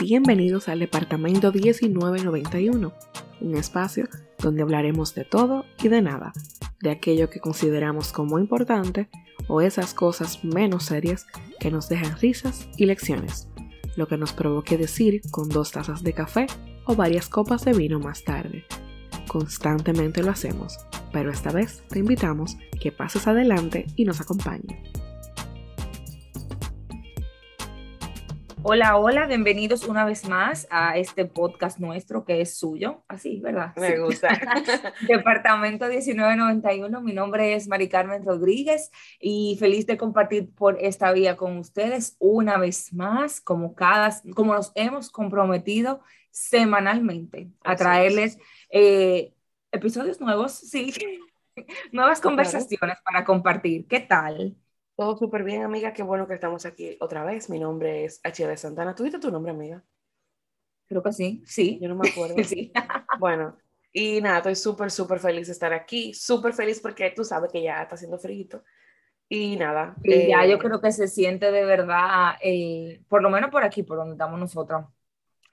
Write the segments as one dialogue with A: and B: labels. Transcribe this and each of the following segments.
A: Bienvenidos al Departamento 1991, un espacio donde hablaremos de todo y de nada, de aquello que consideramos como importante o esas cosas menos serias que nos dejan risas y lecciones, lo que nos provoque decir con dos tazas de café o varias copas de vino más tarde. Constantemente lo hacemos, pero esta vez te invitamos que pases adelante y nos acompañes.
B: Hola, hola, bienvenidos una vez más a este podcast nuestro que es suyo. Así, ¿verdad?
A: Me gusta.
B: Departamento 1991, mi nombre es Mari Carmen Rodríguez y feliz de compartir por esta vía con ustedes una vez más, como, cada, como nos hemos comprometido semanalmente a traerles eh, episodios nuevos, sí, nuevas conversaciones para compartir. ¿Qué tal?
A: Todo súper bien, amiga. Qué bueno que estamos aquí otra vez. Mi nombre es H.D. Santana. ¿Tú tu nombre, amiga?
B: Creo que sí, sí.
A: Yo no me acuerdo. sí. Bueno, y nada, estoy súper, súper feliz de estar aquí. Súper feliz porque tú sabes que ya está haciendo frío. Y nada.
B: Y ya yo eh, creo que se siente de verdad, eh, por lo menos por aquí, por donde estamos nosotros,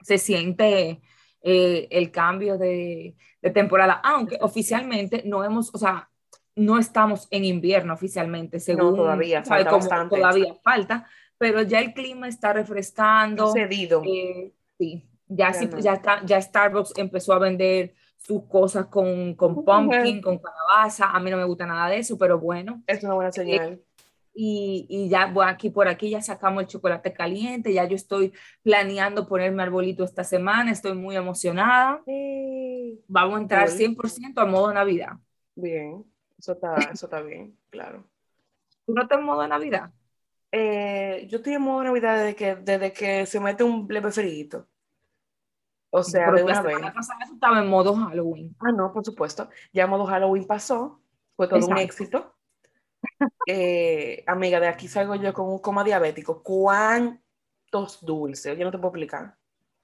B: se siente eh, el cambio de, de temporada, aunque oficialmente no hemos, o sea, no estamos en invierno oficialmente, según
A: todavía falta.
B: Todavía falta, pero ya el clima está refrescando.
A: Cedido.
B: Eh, sí, ya, ya, ya, Starbucks empezó a vender sus cosas con, con pumpkin, con calabaza. A mí no me gusta nada de eso, pero bueno.
A: Es una buena señal.
B: Y, y, ya bueno, aquí por aquí ya sacamos el chocolate caliente, ya yo estoy planeando ponerme arbolito esta semana, estoy muy emocionada. Vamos a entrar 100% a modo Navidad.
A: Bien. Eso está, eso está bien, claro.
B: ¿Tú no estás en modo Navidad?
A: Eh, yo estoy en modo Navidad desde que, desde que se mete un leve frío. O sea, de una vez.
B: pasada estaba en modo Halloween.
A: Ah, no, por supuesto. Ya modo Halloween pasó. Fue todo un éxito. Eh, amiga, de aquí salgo yo con un coma diabético. ¿Cuántos dulces? Yo no te puedo explicar.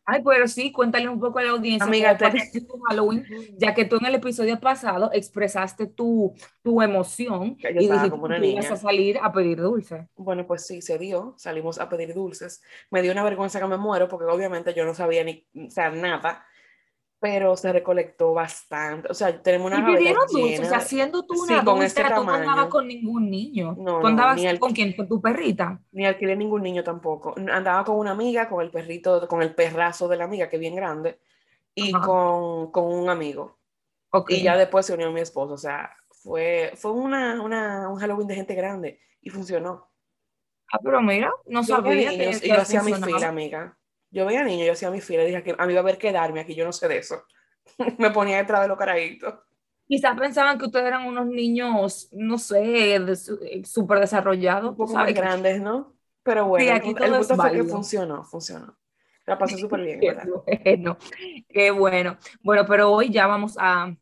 B: Ay, pero sí, cuéntale un poco a la audiencia.
A: Amiga,
B: Halloween, ya que tú en el episodio pasado expresaste tu, tu emoción y dijiste que ibas a salir a pedir dulces.
A: Bueno, pues sí, se dio. Salimos a pedir dulces. Me dio una vergüenza que me muero porque obviamente yo no sabía ni, o sea, nada pero se recolectó bastante. O sea, tenemos una
B: ¿Y pidieron dulces? O sea, siendo tú una sí, con ese tú no andabas con ningún niño. No, ¿Tú andabas con quién? ¿Con tu perrita?
A: Ni alquilé ningún niño tampoco. Andaba con una amiga, con el perrito, con el perrazo de la amiga, que es bien grande, y con, con, un amigo. Okay. Y ya después se unió mi esposo. O sea, fue, fue una, una, un Halloween de gente grande y funcionó.
B: Ah, pero mira, no sabía.
A: que, y yo hacía mi fila, amiga. Yo veía niño, yo hacía mi fila, dije que a mí va a haber que darme aquí, yo no sé de eso. me ponía detrás de los carajitos.
B: Quizás pensaban que ustedes eran unos niños, no sé, súper desarrollados.
A: Un poco más grandes, ¿no? Pero bueno, el, punto fue que funcionó, funcionó. La pasé súper bien,
B: ¿verdad? Qué bueno, qué bueno. Bueno, pero hoy ya vamos a,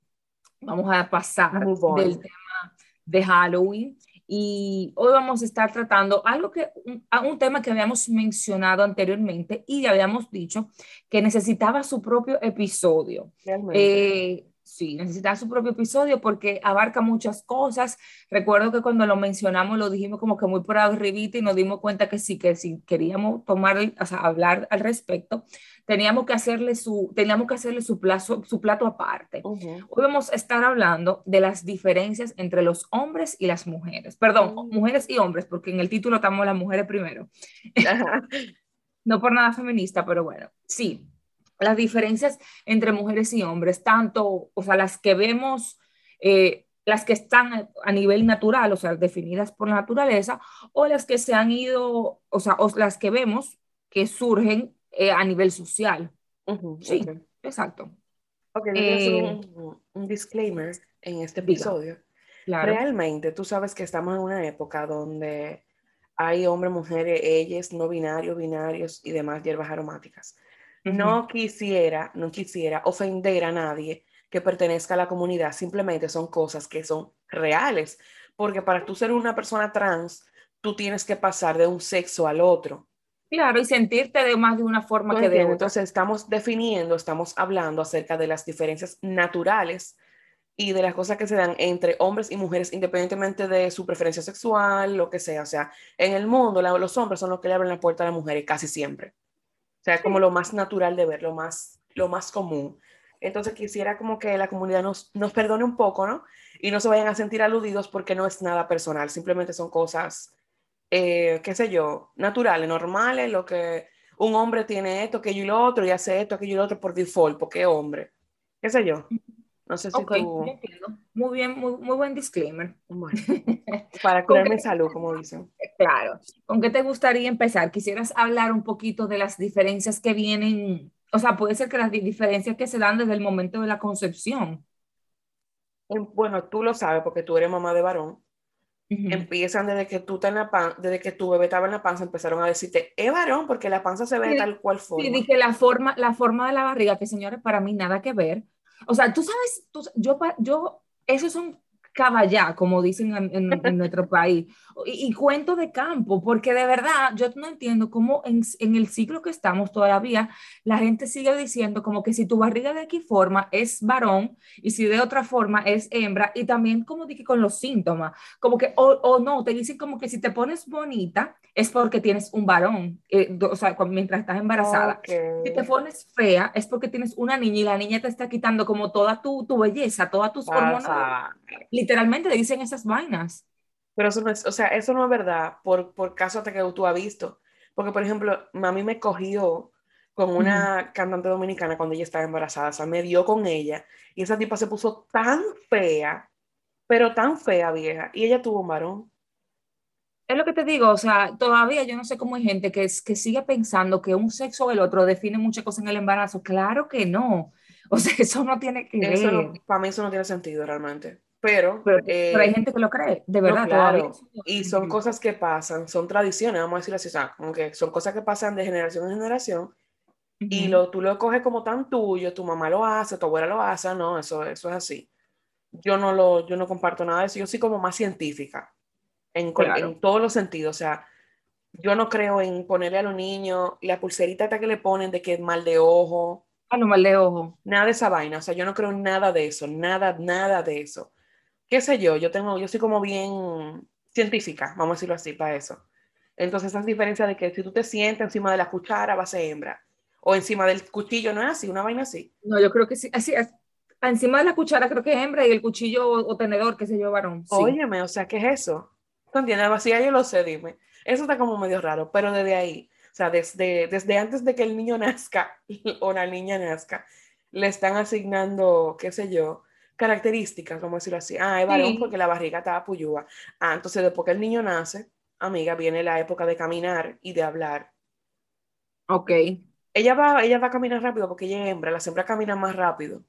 B: vamos a pasar del tema de Halloween y hoy vamos a estar tratando algo que, un, un, tema que habíamos mencionado anteriormente y habíamos dicho que necesitaba su propio episodio. Eh, sí, necesitaba su propio episodio porque abarca muchas cosas. Recuerdo que cuando lo mencionamos lo dijimos como que muy por arribita y nos dimos cuenta que sí, que si queríamos tomar, o sea, hablar al respecto, teníamos que hacerle su, teníamos que hacerle su, plazo, su plato aparte. Hoy vamos a estar hablando de las diferencias entre los hombres y las mujeres. Perdón, mm. mujeres y hombres, porque en el título estamos las mujeres primero. no por nada feminista, pero bueno, sí. Las diferencias entre mujeres y hombres, tanto, o sea, las que vemos, eh, las que están a nivel natural, o sea, definidas por la naturaleza, o las que se han ido, o sea, o las que vemos que surgen eh, a nivel social. sí, exacto.
A: Ok, eh, un, disclaimer en este episodio. Realmente, tú sabes que estamos en una época donde hay hombres, mujeres, ellas, no binarios, binarios y demás hierbas aromáticas. No quisiera, no quisiera ofender a nadie que pertenezca a la comunidad, simplemente son cosas que son reales, porque para tú ser una persona trans, tú tienes que pasar de un sexo al otro.
B: Claro, y sentirte de más de una forma que de otra.
A: Entonces estamos definiendo, estamos hablando acerca de las diferencias naturales y de las cosas que se dan entre hombres y mujeres, independientemente de su preferencia sexual, lo que sea. O sea, en el mundo los hombres son los que le abren la puerta a las mujeres casi siempre. O sea, es como lo más natural de ver, lo más, lo más común. Entonces quisiera como que la comunidad nos, nos perdone un poco, ¿no? Y no se vayan a sentir aludidos porque no es nada personal, simplemente son cosas, eh, qué sé yo, naturales, normales, lo que un hombre tiene esto, aquello y lo otro, y hace esto, aquello y lo otro por default, porque es hombre. ¿Qué sé yo? No sé si tú...
B: Muy bien, muy, muy buen disclaimer.
A: para curarme salud, como dicen.
B: Claro. ¿Con qué te gustaría empezar? ¿Quisieras hablar un poquito de las diferencias que vienen? O sea, puede ser que las diferencias que se dan desde el momento de la concepción.
A: Bueno, tú lo sabes porque tú eres mamá de varón. Empiezan desde que tú en la pan, desde que tu bebé estaba en la panza, empezaron a decirte, es varón, porque la panza se ve tal cual forma.
B: Sí, dije la forma, la forma de la barriga, que señores, para mí nada que ver. O sea, tú sabes, yo, yo, esos son caballá, como dicen en, nuestro país, y, cuento de campo, porque de verdad yo no entiendo cómo en, en, el ciclo que estamos todavía la gente sigue diciendo como que si tu barriga de aquí forma es varón y si de otra forma es hembra, y también como dije con los síntomas, como que, o, o no, te dicen como que si te pones bonita, es porque tienes un varón, eh, o sea, mientras estás embarazada. Si te pones fea, es porque tienes una niña y la niña te está quitando como toda tu, tu belleza, todas tus hormonas. Literalmente te dicen esas vainas.
A: Pero eso no es, o sea, eso no es verdad, por, por caso hasta que tú has visto. Porque, por ejemplo, mami me cogió con una cantante dominicana cuando ella estaba embarazada, o sea, me dio con ella, y esa tipa se puso tan fea, pero tan fea, vieja, y ella tuvo un varón
B: es lo que te digo, o sea, todavía yo no sé cómo hay gente que, que sigue pensando que un sexo o el otro define muchas cosas en el embarazo. Claro que no. O sea, eso no tiene que ver.
A: para mí eso no tiene sentido realmente. Pero,
B: pero, hay gente que lo cree, de verdad.
A: claro. Y son cosas que pasan, son tradiciones, vamos a decirlo así, o sea, como que son cosas que pasan de generación en generación. Y lo, tú lo coges como tan tuyo, tu mamá lo hace, tu abuela lo hace, no, eso, eso es así. Yo no, lo, yo no comparto nada de eso, yo soy como más científica en, en, todos los sentidos. O sea, yo no creo en ponerle a los niños la pulserita que le ponen de que es mal de ojo.
B: Ah, no, mal de ojo.
A: Nada de esa vaina. O sea, yo no creo en nada de eso, nada, nada de eso. ¿Qué sé yo? Yo tengo, yo soy como bien científica, vamos a decirlo así, para eso. Entonces, esa diferencia de que si tú te sientes encima de la cuchara, va a ser hembra. O encima del cuchillo, no es así, una vaina así.
B: No, yo creo que sí. Así es. Encima de la cuchara creo que es hembra y el cuchillo o, tenedor, que se yo, varón.
A: Sí. Óyeme, o sea, ¿qué es eso? ¿Tú entiendes? Así yo lo sé, dime. Eso está como medio raro, pero desde ahí, o sea, desde, desde antes de que el niño nazca o la niña nazca, le están asignando, qué sé yo, características, como decirlo así. Ah, es varón porque la barriga estaba puyúa. Ah, entonces después que el niño nace, amiga, viene la época de caminar y de hablar.
B: Ok.
A: Ella va, ella va a caminar rápido porque ella es hembra, las hembras caminan más rápido.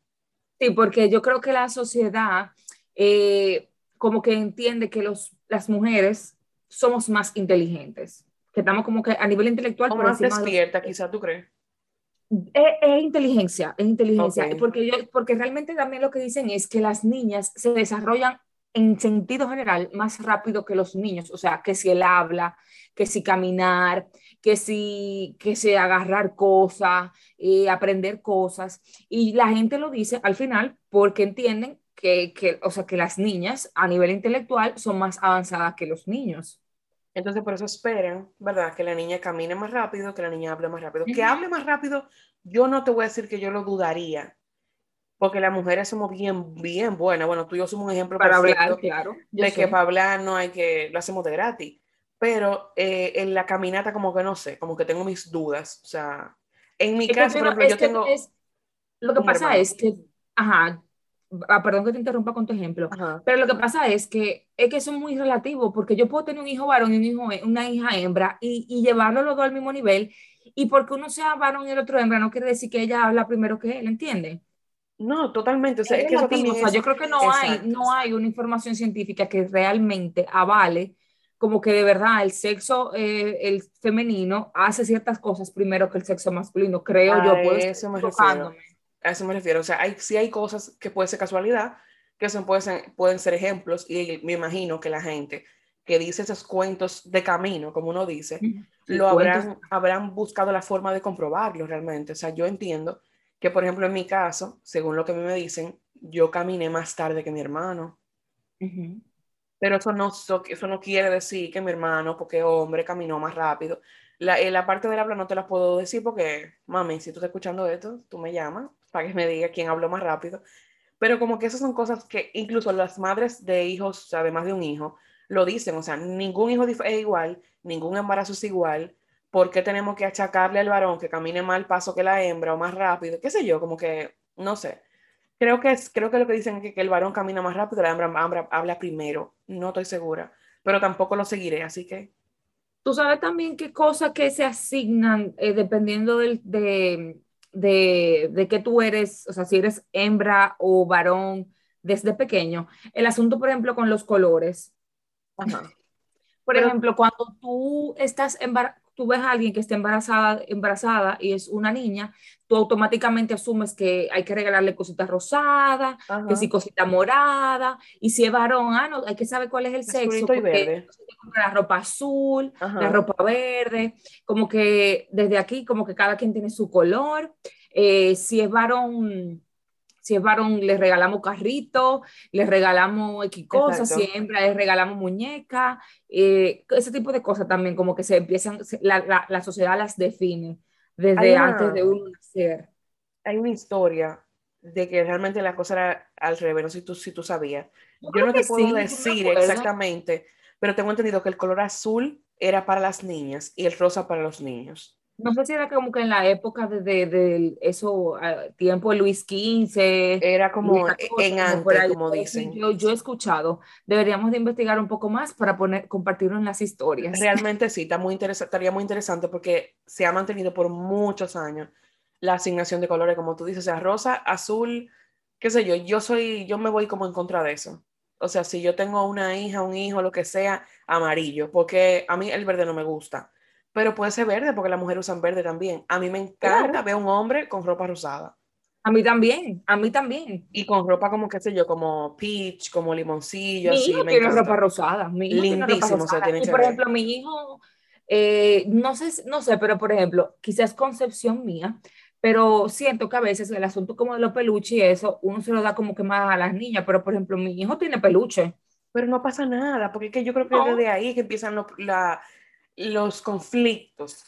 B: Sí, porque yo creo que la sociedad eh, como que entiende que los, las mujeres somos más inteligentes, que estamos como que a nivel intelectual...
A: O más despierta, quizás tú crees.
B: Es, inteligencia, es inteligencia, porque, yo, porque realmente también lo que dicen es que las niñas se desarrollan en sentido general más rápido que los niños, o sea, que si él habla, que si caminar, que si, que si agarrar cosas, eh, aprender cosas, y la gente lo dice al final porque entienden que, o sea, que las niñas a nivel intelectual son más avanzadas que los niños.
A: Entonces, por eso esperan, ¿verdad? Que la niña camine más rápido, que la niña hable más rápido. Que hable más rápido, yo no te voy a decir que yo lo dudaría, porque las mujeres somos bien, bien buenas. Bueno, tú y yo somos un ejemplo
B: para hablar, claro.
A: de que para hablar no hay que, lo hacemos de gratis. Pero eh, en la caminata como que no sé, como que tengo mis dudas. O sea, en mi caso, por ejemplo, yo tengo...
B: lo que pasa es que, ajá, Ah, perdón que te interrumpa con tu ejemplo, pero lo que pasa es que es que eso es muy relativo, porque yo puedo tener un hijo varón y un hijo, una hija hembra y, y llevarlo los dos al mismo nivel, y porque uno sea varón y el otro hembra, no quiere decir que ella habla primero que él, ¿entiende?
A: No, totalmente. O sea,
B: es, yo creo que no hay, no hay una información científica que realmente avale como que de verdad el sexo, eh, el femenino hace ciertas cosas primero que el sexo masculino, creo yo. Pues,
A: eso me a eso me refiero. O sea, hay, sí hay cosas que puede ser casualidad, que son, pueden, ser, pueden ser ejemplos, y me imagino que la gente que dice esos cuentos de camino, como uno dice, lo habrán, habrán buscado la forma de comprobarlo realmente. O sea, yo entiendo que, por ejemplo, en mi caso, según lo que a mí me dicen, yo caminé más tarde que mi hermano. Pero eso no, eso no quiere decir que mi hermano, porque hombre, caminó más rápido. La, eh, la parte del habla no te la puedo decir porque, mami, si tú estás escuchando esto, tú me llamas para que me diga quién habló más rápido. Pero como que esas son cosas que incluso las madres de hijos, además de un hijo, lo dicen. O sea, ningún hijo es igual, ningún embarazo es igual. ¿Por qué tenemos que achacarle al varón que camine más paso que la hembra o más rápido? ¿Qué sé yo? Como que, no sé. Creo que, es, creo que lo que dicen es que, que el varón camina más rápido, la hembra, habla primero. No estoy segura. Pero tampoco lo seguiré, así que
B: Tú sabes también qué cosas que se asignan eh, dependiendo del, de, de, de que tú eres, o sea, si eres hembra o varón desde pequeño. El asunto, por ejemplo, con los colores. Por ejemplo, cuando tú estás embarazada, tú ves a alguien que está embarazada, embarazada y es una niña, tú automáticamente asumes que hay que regalarle cositas rosadas, que si cosita morada, y si es varón, ah, no, hay que saber cuál es el sexo. Porque la ropa azul, la ropa verde, como que desde aquí, como que cada quien tiene su color. Eh, si es varón, si es varón, les regalamos carrito, les regalamos X cosas, si es hembra, les regalamos muñeca, eh, ese tipo de cosas también, como que se empiezan, la, la, sociedad las define desde antes de uno nacer.
A: Hay una historia de que realmente la cosa era al revés, no sé si tú, si tú sabías. Yo, no te puedo decir exactamente, pero tengo entendido que el color azul era para las niñas y el rosa para los niños
B: no sé si era como que en la época de, de, eso, tiempo de Luis XV.
A: Era como en antes, como, dicen.
B: Yo, yo, he escuchado. Deberíamos de investigar un poco más para poner, compartirlo en las historias.
A: Realmente sí, está muy estaría muy interesante porque se ha mantenido por muchos años la asignación de colores, como tú dices, o sea, rosa, azul, qué sé yo, yo soy, yo me voy como en contra de eso. O sea, si yo tengo una hija, un hijo, lo que sea, amarillo, porque a mí el verde no me gusta pero puede ser verde porque las mujeres usan verde también. A mí me encanta ver un hombre con ropa rosada.
B: A mí también, a mí también.
A: Y con ropa como, qué sé yo, como peach, como limoncillo.
B: Mi hijo tiene ropa rosada. Mi hijo Lindísimo se tiene y, por ejemplo, mi hijo, eh, no, sé, no sé, pero por ejemplo, quizás concepción mía, pero siento que a veces el asunto como de los peluches y eso, uno se lo da como que más a las niñas, pero por ejemplo, mi hijo tiene peluche.
A: Pero no pasa nada, porque es que yo creo que desde ahí que empiezan la, los conflictos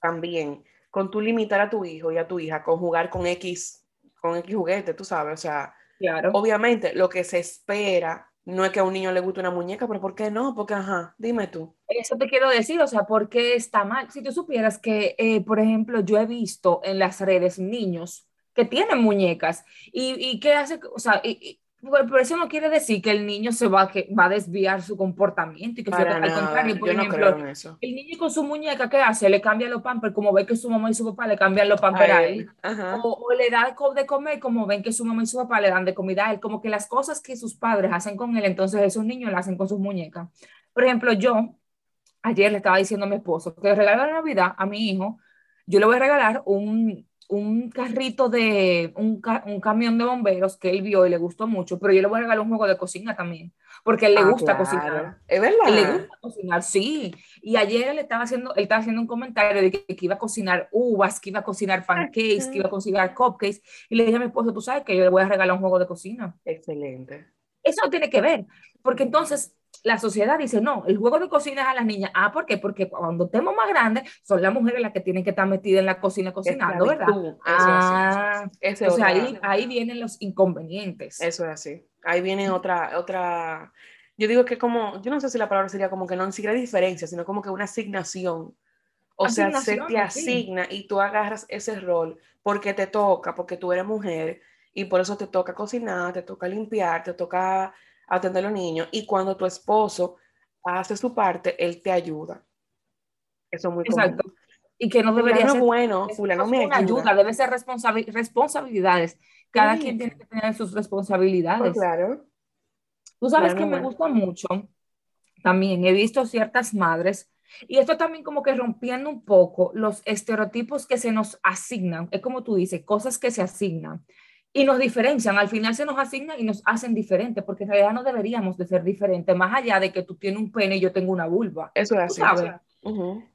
A: también con tu limitar a tu hijo y a tu hija con jugar con X, con X juguete, tú sabes, o sea,
B: claro.
A: obviamente lo que se espera no es que a un niño le guste una muñeca, pero ¿por qué no? Porque, ajá, dime tú.
B: Eso te quiero decir, o sea, ¿por qué está mal? Si tú supieras que, eh, por ejemplo, yo he visto en las redes niños que tienen muñecas y, y que hace, o sea, y, pero eso no quiere decir que el niño se va, que va a desviar su comportamiento y que
A: Para
B: al contrario,
A: por ejemplo,
B: el niño con su muñeca, ¿qué hace? Le cambia los pampers, como ve que su mamá y su papá le cambian los pampers a él. O, le da de comer, como ven que su mamá y su papá le dan de comida a él. Como que las cosas que sus padres hacen con él, entonces esos niños las hacen con sus muñecas. Por ejemplo, yo ayer le estaba diciendo a mi esposo que regalo de Navidad a mi hijo, yo le voy a regalar un, un carrito de un, un, camión de bomberos que él vio y le gustó mucho, pero yo le voy a regalar un juego de cocina también, porque él le ah, gusta cocinar.
A: Es verdad.
B: le gusta cocinar, sí. Y ayer él estaba haciendo, él estaba haciendo un comentario de que, iba a cocinar uvas, que iba a cocinar pancakes, que iba a cocinar cupcakes. Y le dije a mi esposo, tú sabes que yo le voy a regalar un juego de cocina.
A: Excelente.
B: Eso no tiene que ver, porque entonces la sociedad dice, no, el juego de cocina es a las niñas. Ah, ¿por qué? Porque cuando estemos más grandes, son las mujeres las que tienen que estar metidas en la cocina cocinando, ¿verdad? ah, o sea, ahí, ahí vienen los inconvenientes.
A: Eso es así. Ahí viene otra, otra, yo digo que como, yo no sé si la palabra sería como que no ni siquiera diferencia, sino como que una asignación. O sea, se te asigna y tú agarras ese rol porque te toca, porque tú eres mujer y por eso te toca cocinar, te toca limpiar, te toca atender a los niños y cuando tu esposo hace su parte, él te ayuda. Eso es muy Exacto.
B: Y que no debería
A: ser bueno, fulano me ayuda.
B: ayuda. Debe ser responsabilidades. Cada quien tiene que tener sus responsabilidades.
A: Pues claro.
B: Tú sabes que me gusta mucho. También he visto ciertas madres y esto también como que rompiendo un poco los estereotipos que se nos asignan. Es como tú dices, cosas que se asignan y nos diferencian, al final se nos asignan y nos hacen diferentes, porque en realidad no deberíamos de ser diferentes, más allá de que tú tienes un pene y yo tengo una vulva.
A: Eso es así.
B: ¿sabes?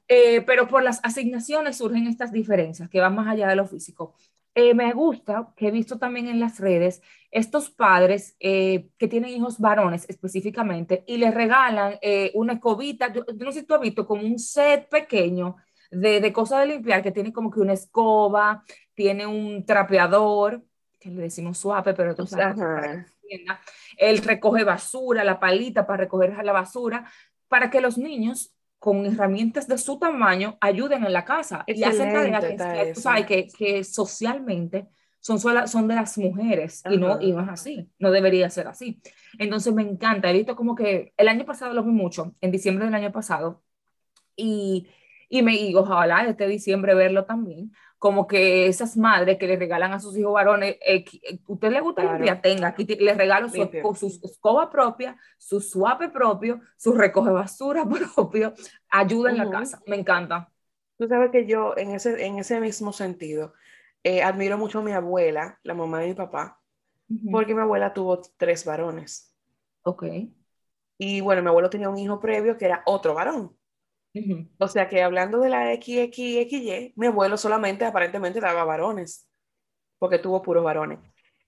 B: Eh, pero por las asignaciones surgen estas diferencias que van más allá de lo físico. eh, me gusta que he visto también en las redes estos padres eh, que tienen hijos varones específicamente y les regalan eh, una escobita, yo, no sé si tú has visto como un set pequeño de, de cosas de limpiar que tiene como que una escoba, tiene un trapeador, que le decimos suave, pero tú sabes, él recoge basura, la palita para recoger la basura, para que los niños con herramientas de su tamaño ayuden en la casa y hacen tareas que, tú sabes, que, que, socialmente son, son de las mujeres y no, y no es así, no debería ser así. Entonces me encanta, he visto como que el año pasado lo vi mucho, en diciembre del año pasado, y, y me y ojalá este diciembre verlo también, como que esas madres que le regalan a sus hijos varones, eh, usted le gusta limpiar, tenga, aquí les regalo su, su, escoba propia, su suape propio, su recoge basura propio, ayuda en la casa, me encanta.
A: Tú sabes que yo, en ese, en ese mismo sentido, eh, admiro mucho a mi abuela, la mamá de mi papá, porque mi abuela tuvo tres varones.
B: Ok.
A: Y bueno, mi abuelo tenía un hijo previo que era otro varón. O sea que hablando de la XXXY, mi abuelo solamente aparentemente daba varones, porque tuvo puros varones.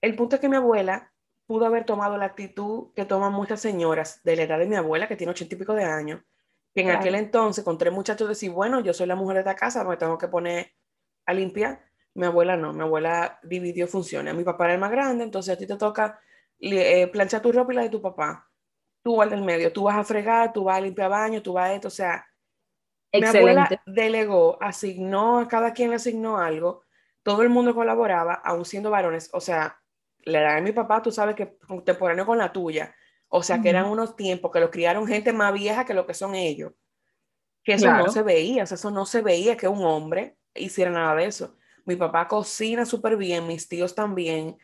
A: El punto es que mi abuela pudo haber tomado la actitud que toman muchas señoras de la edad de mi abuela, que tiene ochenta y pico de años, que en aquel entonces con tres muchachos decir, bueno, yo soy la mujer de esta casa, me tengo que poner a limpiar. Mi abuela no, mi abuela dividió funciones. A mi papá era el más grande, entonces a ti te toca eh, planchar tu ropa y la de tu papá. Tú al del medio, tú vas a fregar, tú vas a limpiar baño, tú vas a esto, o sea, mi abuela delegó, asignó, a cada quien le asignó algo, todo el mundo colaboraba, aún siendo varones, o sea, la edad de mi papá, tú sabes que contemporáneo con la tuya, o sea, que eran unos tiempos que lo criaron gente más vieja que lo que son ellos, que eso no se veía, o sea, eso no se veía que un hombre hiciera nada de eso. Mi papá cocina súper bien, mis tíos también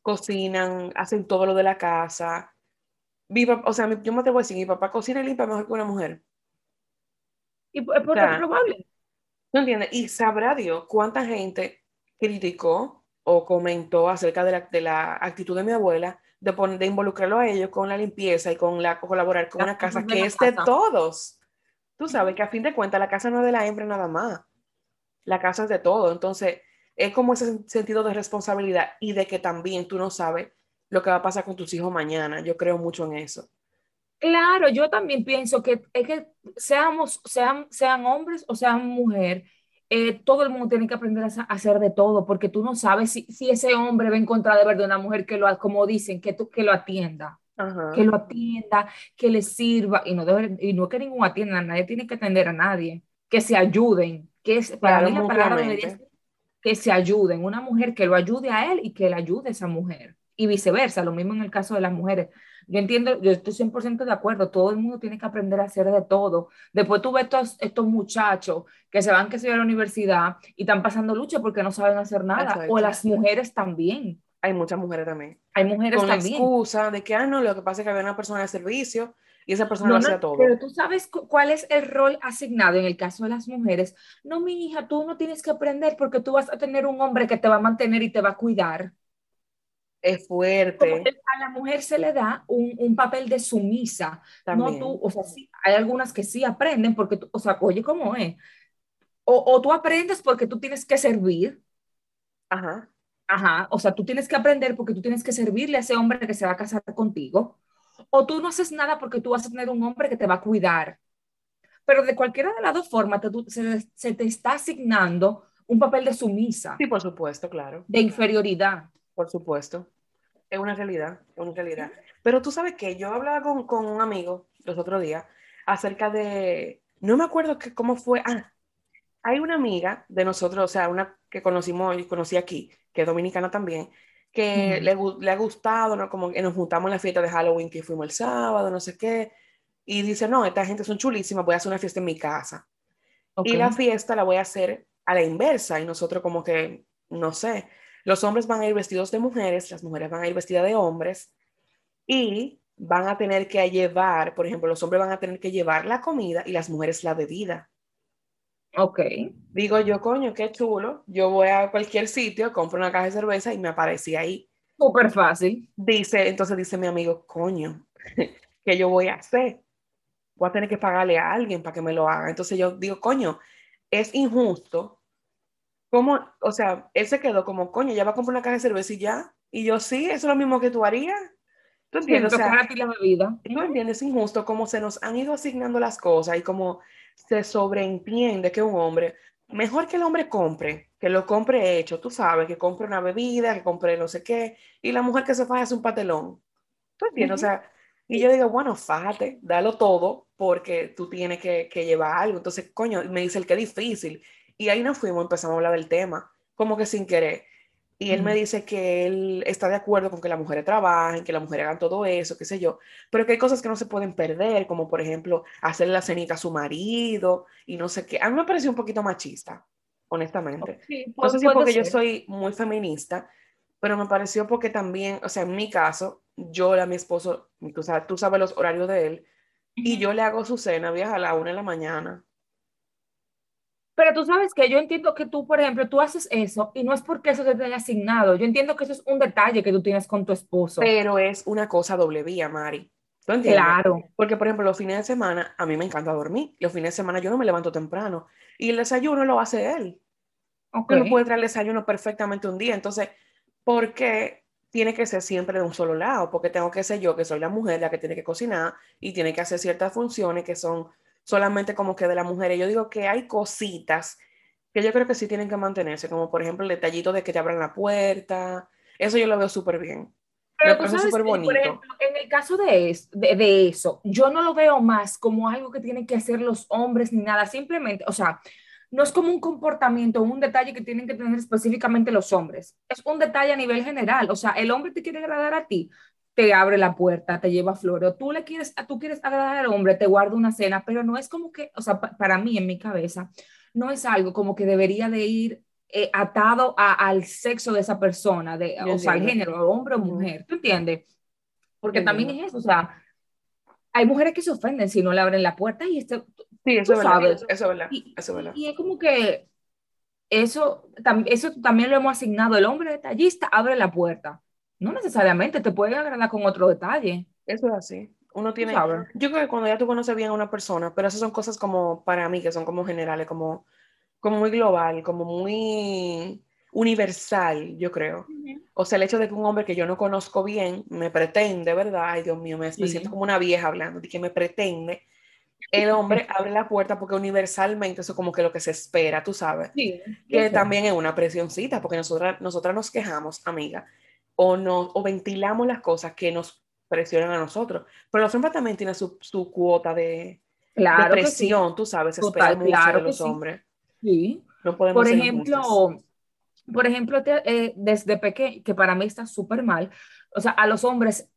A: cocinan, hacen todo lo de la casa. o sea, yo me te voy a decir, mi papá cocina y limpia mejor que una mujer.
B: Y es probable.
A: ¿No entiendes? Y sabrá Dios cuánta gente criticó o comentó acerca de la, de la actitud de mi abuela de, de involucrarlo a ellos con la limpieza y con la, colaborar con una casa que es de todos. Tú sabes que a fin de cuentas la casa no es de la hembra nada más. La casa es de todo. Entonces, es como ese sentido de responsabilidad y de que también tú no sabes lo que va a pasar con tus hijos mañana. Yo creo mucho en eso.
B: Claro, yo también pienso que es que seamos, sean, sean hombres o sean mujeres, eh, todo el mundo tiene que aprender a hacer de todo, porque tú no sabes si, si, ese hombre va a encontrar de verdad una mujer que lo, como dicen, que, tú, que lo atienda, que lo atienda, que le sirva, y no, debe, y no que ninguno atienda, nadie tiene que atender a nadie, que se ayuden, que es, para mí la palabra debería que se ayuden, una mujer que lo ayude a él y que le ayude a esa mujer, y viceversa, lo mismo en el caso de las mujeres yo entiendo, yo estoy 100% de acuerdo, todo el mundo tiene que aprender a hacer de todo. Después tú ves estos, estos muchachos que se van que se a la universidad y están pasando lucha porque no saben hacer nada, o las mujeres también.
A: Hay muchas mujeres también.
B: Hay mujeres
A: Con
B: también.
A: la excusa de que, ah, no, lo que pasa es que había una persona de servicio y esa persona lo hacía todo.
B: Pero tú sabes cuál es el rol asignado en el caso de las mujeres. No, mi hija, tú no tienes que aprender porque tú vas a tener un hombre que te va a mantener y te va a cuidar
A: es fuerte.
B: a la mujer se le da un, un papel de sumisa. No tú, o sea, sí, hay algunas que sí aprenden porque, tú, o sea, oye, ¿cómo es? O, o, tú aprendes porque tú tienes que servir.
A: Ajá.
B: Ajá, o sea, tú tienes que aprender porque tú tienes que servirle a ese hombre que se va a casar contigo. O tú no haces nada porque tú vas a tener un hombre que te va a cuidar. Pero de cualquiera de las dos formas te, se, se te está asignando un papel de sumisa.
A: Sí, por supuesto, claro.
B: De inferioridad.
A: Por supuesto. Es una realidad, es una realidad. Pero tú sabes que yo hablaba con, con, un amigo los otros días acerca de, no me acuerdo que, cómo fue, ah, hay una amiga de nosotros, o sea, una que conocimos y conocí aquí, que es dominicana también, que le, le, ha gustado, ¿no? Como que nos juntamos en la fiesta de Halloween que fuimos el sábado, no sé qué, y dice, no, esta gente son chulísimas, voy a hacer una fiesta en mi casa. Y la fiesta la voy a hacer a la inversa, y nosotros como que, no sé, los hombres van a ir vestidos de mujeres, las mujeres van a ir vestidas de hombres y van a tener que llevar, por ejemplo, los hombres van a tener que llevar la comida y las mujeres la bebida.
B: Ok.
A: Digo yo, coño, qué chulo. Yo voy a cualquier sitio, compro una caja de cerveza y me aparece ahí.
B: Súper fácil.
A: Dice, entonces dice mi amigo, coño, ¿qué yo voy a hacer? Voy a tener que pagarle a alguien para que me lo haga. Entonces yo digo, coño, es injusto ¿Cómo? O sea, él se quedó como, coño, ya va a comprar una caja de cerveza y ya. Y yo, sí, eso es lo mismo que tú harías. ¿Tú entiendes?
B: o sea, la bebida.
A: ¿Tú entiendes? Es injusto cómo se nos han ido asignando las cosas y cómo se sobreentiende que un hombre, mejor que el hombre compre, que lo compre hecho, tú sabes, que compre una bebida, que compre no sé qué, y la mujer que se faja hace un patelón. ¿Tú entiendes? O sea, y yo digo, bueno, fájate, dalo todo porque tú tienes que, que llevar algo. Entonces, coño, me dice el que difícil. Y ahí nos fuimos, empezamos a hablar del tema, como que sin querer. Y él me dice que él está de acuerdo con que las mujeres trabajen, que las mujeres hagan todo eso, qué sé yo, pero que hay cosas que no se pueden perder, como por ejemplo hacer la cenita a su marido y no sé qué. A mí me pareció un poquito machista, honestamente. no sé si porque yo soy muy feminista, pero me pareció porque también, o sea, en mi caso, yo a mi esposo, tú sabes, tú sabes los horarios de él, y yo le hago su cena, viaja a la una de la mañana,
B: pero tú sabes que yo entiendo que tú, por ejemplo, tú haces eso y no es porque eso te haya asignado. Yo entiendo que eso es un detalle que tú tienes con tu esposo.
A: Pero es una cosa doble vía, Mari.
B: ¿Tú entiendes? Claro.
A: Porque, por ejemplo, los fines de semana, a mí me encanta dormir. Los fines de semana yo no me levanto temprano. Y el desayuno lo hace él. Okay. Uno puede traer el desayuno perfectamente un día. Entonces, ¿por qué tiene que ser siempre de un solo lado? Porque tengo que ser yo, que soy la mujer, la que tiene que cocinar y tiene que hacer ciertas funciones que son solamente como que de la mujer. Y yo digo que hay cositas que yo creo que sí tienen que mantenerse, como por ejemplo el detallito de que te abran la puerta. Eso yo lo veo súper bien.
B: Pero tú sabes, bonito. por ejemplo, en el caso de, de, de, eso, yo no lo veo más como algo que tienen que hacer los hombres ni nada, simplemente, o sea, no es como un comportamiento, un detalle que tienen que tener específicamente los hombres, es un detalle a nivel general, o sea, el hombre te quiere agradar a ti, te abre la puerta, te lleva flores, o tú le quieres, tú quieres agradar al hombre, te guarda una cena, pero no es como que, o sea, para mí en mi cabeza, no es algo como que debería de ir eh, atado al sexo de esa persona, de, o sea, al género, hombre o mujer, ¿tú entiendes? Porque también es eso, o sea, hay mujeres que se ofenden si no le abren la puerta y este,
A: sí, eso, es verdad, eso es verdad, y, eso es verdad.
B: Y es como que eso, eso también lo hemos asignado, el hombre detallista abre la puerta no necesariamente, te puede agradar con otro detalle.
A: Eso es así. Uno tiene, yo creo que cuando ya tú conoces bien a una persona, pero esas son cosas como para mí que son como generales, como, como muy global, como muy universal, yo creo. O sea, el hecho de que un hombre que yo no conozco bien me pretende, ¿verdad? Ay, Dios mío, me, siento como una vieja hablando, de que me pretende. El hombre abre la puerta porque universalmente eso es como que lo que se espera, tú sabes. que también es una presioncita, porque nosotras, nosotras nos quejamos, amiga, o, no, o ventilamos las cosas que nos presionan a nosotros. Pero los hombres también tienen su, su cuota de,
B: claro
A: presión, tú sabes, Total, mucho claro de los hombres.
B: Sí. No podemos por ejemplo, por ejemplo, eh, desde pequeño, que para mí está súper mal, o sea, a los hombres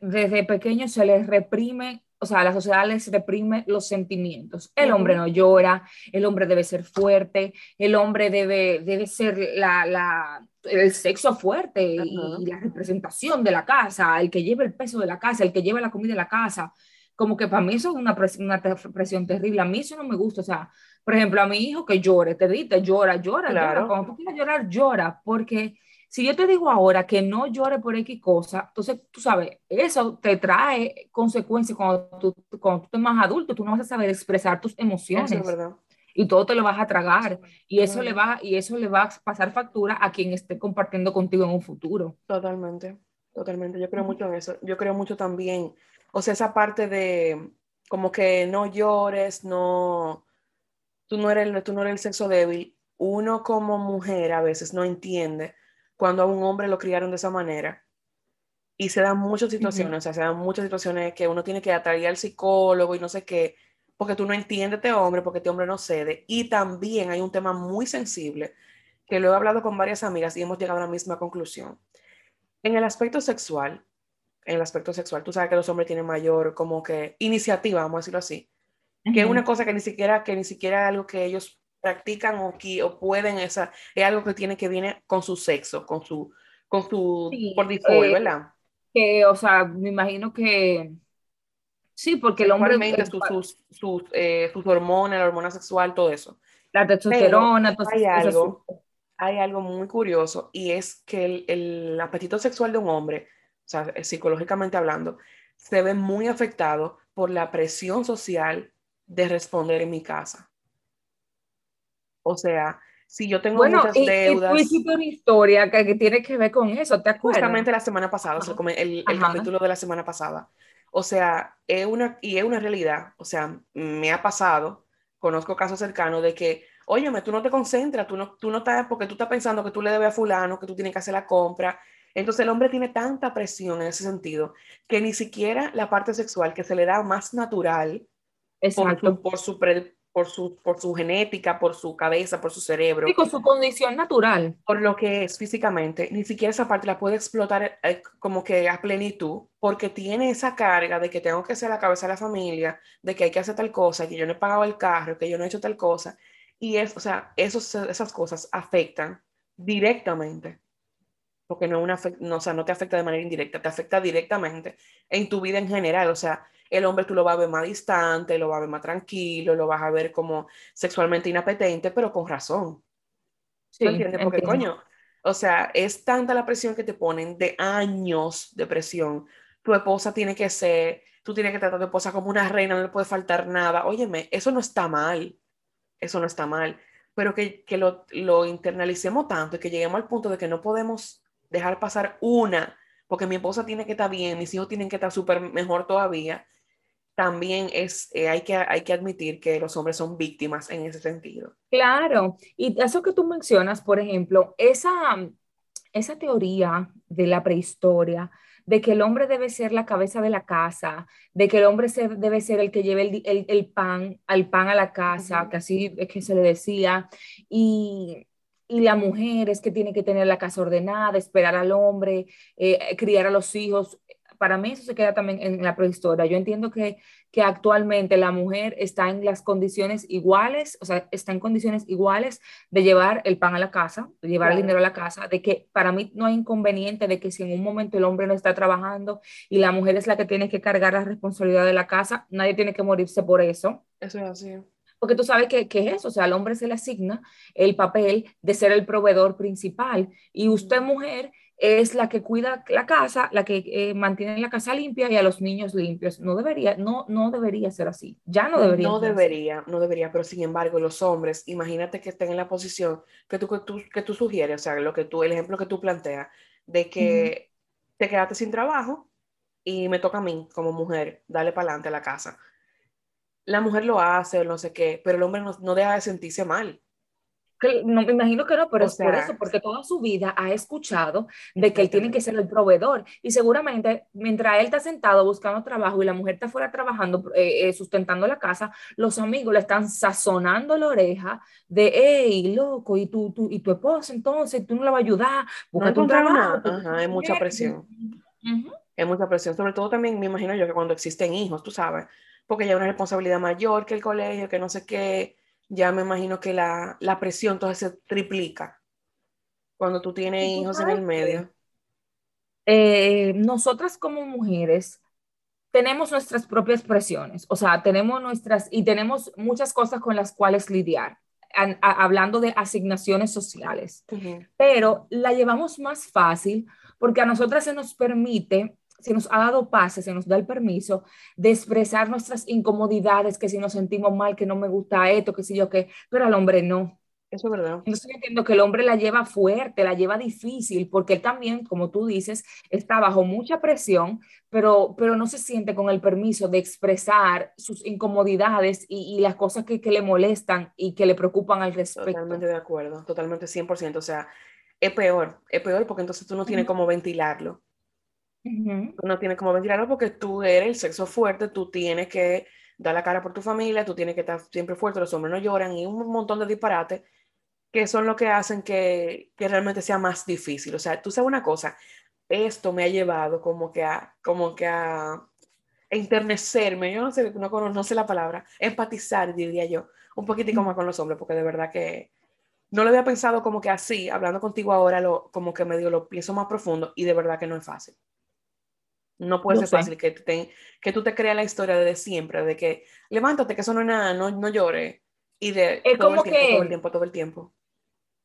B: desde pequeños se les reprime o sea, la sociedad les reprime los sentimientos. El hombre no llora, el hombre debe ser fuerte, el hombre debe, debe ser la, la el sexo fuerte y, la representación de la casa, el que lleva el peso de la casa, el que lleva la comida de la casa. Como que para mí eso es una, presión, una presión terrible. A mí eso no me gusta. O sea, por ejemplo, a mi hijo que llore, te dice, llora, llora, claro. llora. Cuando tú quieras llorar, llora, porque si yo te digo ahora que no llore por X cosa, entonces tú sabes, eso te trae consecuencias cuando tú, cuando tú estés más adulto, tú no vas a saber expresar tus emociones.
A: es verdad.
B: Y todo te lo vas a tragar. Y eso, le va, y eso le va a pasar factura a quien esté compartiendo contigo en un futuro.
A: Totalmente, totalmente. Yo creo mucho en eso. Yo creo mucho también, o sea, esa parte de como que no llores, no, tú no eres, tú no eres el sexo débil. Uno como mujer a veces no entiende cuando a un hombre lo criaron de esa manera. Y se dan muchas situaciones, o sea, se dan muchas situaciones que uno tiene que atraer al psicólogo y no sé qué, porque tú no entiendes a este hombre, porque este hombre no cede. Y también hay un tema muy sensible que lo he hablado con varias amigas y hemos llegado a la misma conclusión. En el aspecto sexual, en el aspecto sexual, tú sabes que los hombres tienen mayor como que iniciativa, vamos a decirlo así, que es una cosa que ni siquiera que ni siquiera algo que ellos practican o, que, o pueden, esa, es algo que tiene que viene con su sexo, con su, con su, por default, eh, ¿verdad?
B: Que, o sea, me imagino que, sí, porque el hombre...
A: sus, sus, eh, sus, hormonas, la hormona sexual, todo eso.
B: La testosterona,
A: todo hay algo, hay algo muy curioso y es que el, el apetito sexual de un hombre, o sea, psicológicamente hablando, se ve muy afectado por la presión social de responder en mi casa. O sea, si yo tengo muchas deudas.
B: Y tú una historia que, tiene que ver con eso, ¿te acuerdas?
A: Justamente la semana pasada, el, el capítulo de la semana pasada. O sea, es una, y es una realidad, o sea, me ha pasado, conozco casos cercanos de que, óyeme, tú no te concentras, tú no, tú no estás, porque tú estás pensando que tú le debes a fulano, que tú tienes que hacer la compra. Entonces el hombre tiene tanta presión en ese sentido que ni siquiera la parte sexual que se le da más natural por, por, su por su, por su genética, por su cabeza, por su cerebro.
B: Y con su condición natural.
A: Por lo que es físicamente, ni siquiera esa parte la puede explotar eh, como que a plenitud, porque tiene esa carga de que tengo que ser la cabeza de la familia, de que hay que hacer tal cosa, que yo no he pagado el carro, que yo no he hecho tal cosa. Y es, o sea, esos, esas cosas afectan directamente, porque no, una, no, o sea, no te afecta de manera indirecta, te afecta directamente en tu vida en general. O sea, el hombre tú lo vas a ver más distante, lo vas a ver más tranquilo, lo vas a ver como sexualmente inapetente, pero con razón. Sí, entiendes? Porque coño, o sea, es tanta la presión que te ponen de años de presión. Tu esposa tiene que ser, tú tienes que tratar a tu esposa como una reina, no le puede faltar nada. Óyeme, eso no está mal, eso no está mal, pero que, que lo, lo internalicemos tanto y que lleguemos al punto de que no podemos dejar pasar una, porque mi esposa tiene que estar bien, mis hijos tienen que estar súper mejor todavía, también es, eh, hay, que, hay que admitir que los hombres son víctimas en ese sentido.
B: Claro, y eso que tú mencionas, por ejemplo, esa, esa teoría de la prehistoria, de que el hombre debe ser la cabeza de la casa, de que el hombre debe ser el que lleve el, el, pan, al pan a la casa, que así es que se le decía, y, y la mujer es que tiene que tener la casa ordenada, esperar al hombre, eh, criar a los hijos para mí eso se queda también en la prehistoria. Yo entiendo que, que actualmente la mujer está en las condiciones iguales, o sea, está en condiciones iguales de llevar el pan a la casa, de llevar el dinero a la casa, de que para mí no hay inconveniente de que si en un momento el hombre no está trabajando y la mujer es la que tiene que cargar la responsabilidad de la casa, nadie tiene que morirse por eso.
A: Eso es así
B: porque tú sabes que, es eso, o sea, al hombre se le asigna el papel de ser el proveedor principal y usted mujer es la que cuida la casa, la que eh, mantiene la casa limpia y a los niños limpios. No debería, no, no debería ser así. Ya no debería.
A: No debería, no debería, pero sin embargo los hombres, imagínate que estén en la posición que tú, que tú, que tú sugieres, o sea, lo que tú, el ejemplo que tú planteas, de que te quedaste sin trabajo y me toca a mí como mujer darle para adelante a la casa. La mujer lo hace o no sé qué, pero el hombre no, no deja de sentirse mal
B: no me imagino que no, pero es por eso, porque toda su vida ha escuchado de que él tiene que ser el proveedor y seguramente mientras él está sentado buscando trabajo y la mujer está fuera trabajando, eh, eh, sustentando la casa, los amigos le están sazonando la oreja de, hey, loco, y tú, tú y tu esposa entonces, tú no la vas a ayudar,
A: busca no trabajo. Ajá, hay mucha presión. Hay mucha presión, sobre todo también me imagino yo que cuando existen hijos, tú sabes, porque ya hay una responsabilidad mayor que el colegio, que no sé qué ya me imagino que la, la presión entonces se triplica cuando tú tienes hijos en el medio.
B: Eh, nosotras como mujeres tenemos nuestras propias presiones, o sea, tenemos nuestras y tenemos muchas cosas con las cuales lidiar, hablando de asignaciones sociales, pero la llevamos más fácil porque a nosotras se nos permite se nos ha dado pase, se nos da el permiso de expresar nuestras incomodidades, que si nos sentimos mal, que no me gusta esto, que si yo qué, pero al hombre no.
A: Eso es verdad.
B: Entonces yo entiendo que el hombre la lleva fuerte, la lleva difícil, porque él también, como tú dices, está bajo mucha presión, pero, pero no se siente con el permiso de expresar sus incomodidades y, y las cosas que, que, le molestan y que le preocupan al respecto.
A: Totalmente de acuerdo, totalmente 100%. O sea, es peor, es peor porque entonces tú no tienes cómo ventilarlo. No tienes como ventilarlo porque tú eres el sexo fuerte, tú tienes que dar la cara por tu familia, tú tienes que estar siempre fuerte, los hombres no lloran y un montón de disparates que son lo que hacen que, que realmente sea más difícil. O sea, tú sabes una cosa, esto me ha llevado como que a, como que a enternecerme, yo no sé, no, no sé la palabra, empatizar, diría yo, un poquitico más con los hombres, porque de verdad que no lo había pensado como que así, hablando contigo ahora, lo, como que me dio lo pienso más profundo y de verdad que no es fácil. No puede ser fácil que, te, que tú te creas la historia de siempre, de que levántate, que eso no es nada, no, no llores. Y de
B: es
A: todo,
B: como
A: el tiempo,
B: que,
A: todo el tiempo, todo el tiempo.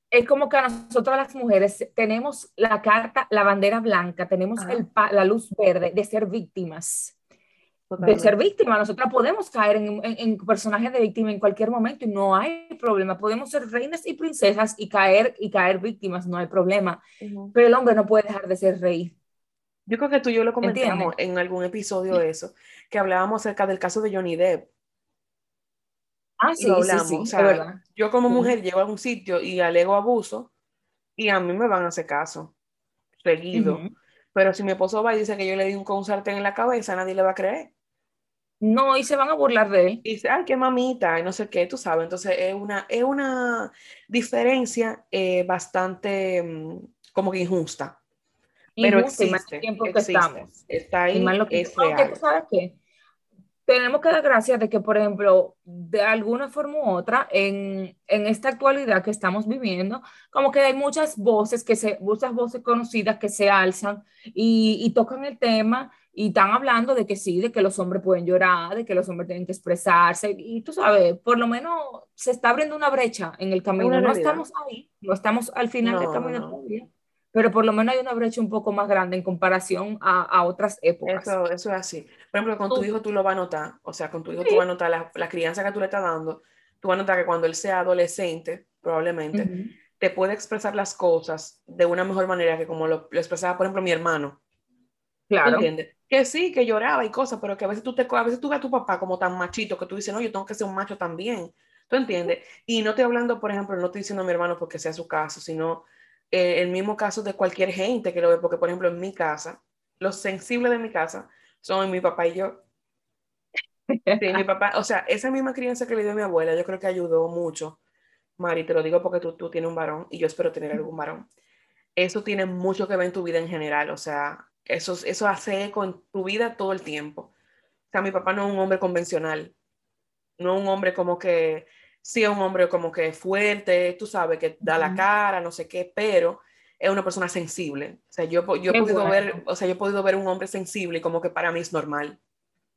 B: Es como que a nosotros las mujeres tenemos la carta, la bandera blanca, tenemos el, la luz verde de ser víctimas. de ser víctima. Nosotras podemos caer en, en, personajes de víctima en cualquier momento y no hay problema. Podemos ser reinas y princesas y caer y caer víctimas, no hay problema. Pero el hombre no puede dejar de ser rey.
A: Yo creo que tú y yo lo comentamos en algún episodio de eso, que hablábamos acerca del caso de Johnny Depp.
B: Ah, sí, sí, sí,
A: Yo como mujer llego a un sitio y alego abuso y a mí me van a hacer caso, seguido. Pero si mi esposo va y dice que yo le di un, con en la cabeza, nadie le va a creer.
B: No, y se van a burlar de él.
A: Y dice, ay, qué mamita, y no sé qué, tú sabes. Entonces es una, es una diferencia eh, bastante mm, como que injusta. Pero existe, tiempo que estamos. Está ahí, es real.
B: sabes qué? tenemos que dar gracias de que, por ejemplo, de alguna forma u otra, en, en, esta actualidad que estamos viviendo, como que hay muchas voces, que se, muchas voces conocidas que se alzan y, y, tocan el tema y están hablando de que sí, de que los hombres pueden llorar, de que los hombres tienen que expresarse. Y tú sabes, por lo menos se está abriendo una brecha en el camino. No estamos ahí, no estamos al final del camino todavía pero por lo menos hay una brecha un poco más grande en comparación a, a otras épocas.
A: Eso, eso, es así. Por ejemplo, con tu hijo tú lo vas a notar, o sea, con tu hijo tú vas a notar la, la, crianza que tú le estás dando, tú vas a notar que cuando él sea adolescente, probablemente, te puede expresar las cosas de una mejor manera que como lo, expresaba, por ejemplo, mi hermano. Claro. ¿Entiendes? Que sí, que lloraba y cosas, pero que a veces tú, te, a veces tú ves a tu papá como tan machito que tú dices, no, yo tengo que ser un macho también. ¿Tú entiendes? Y no estoy hablando, por ejemplo, no estoy diciendo a mi hermano porque sea su caso, sino eh, el mismo caso de cualquier gente que lo ve, porque por ejemplo en mi casa, los sensibles de mi casa son mi papá y yo. Sí, mi papá, o sea, esa misma crianza que le dio mi abuela, yo creo que ayudó mucho. Mari, te lo digo porque tú, tú tienes un varón y yo espero tener algún varón. Eso tiene mucho que ver en tu vida en general, o sea, eso, eso hace eco en tu vida todo el tiempo. O sea, mi papá no es un hombre convencional, no es un hombre como que sí es un hombre como que fuerte, tú sabes, que da la cara, no sé qué, pero es una persona sensible. O sea, yo, yo he podido ver, o sea, yo he podido ver un hombre sensible y como que para mí es normal.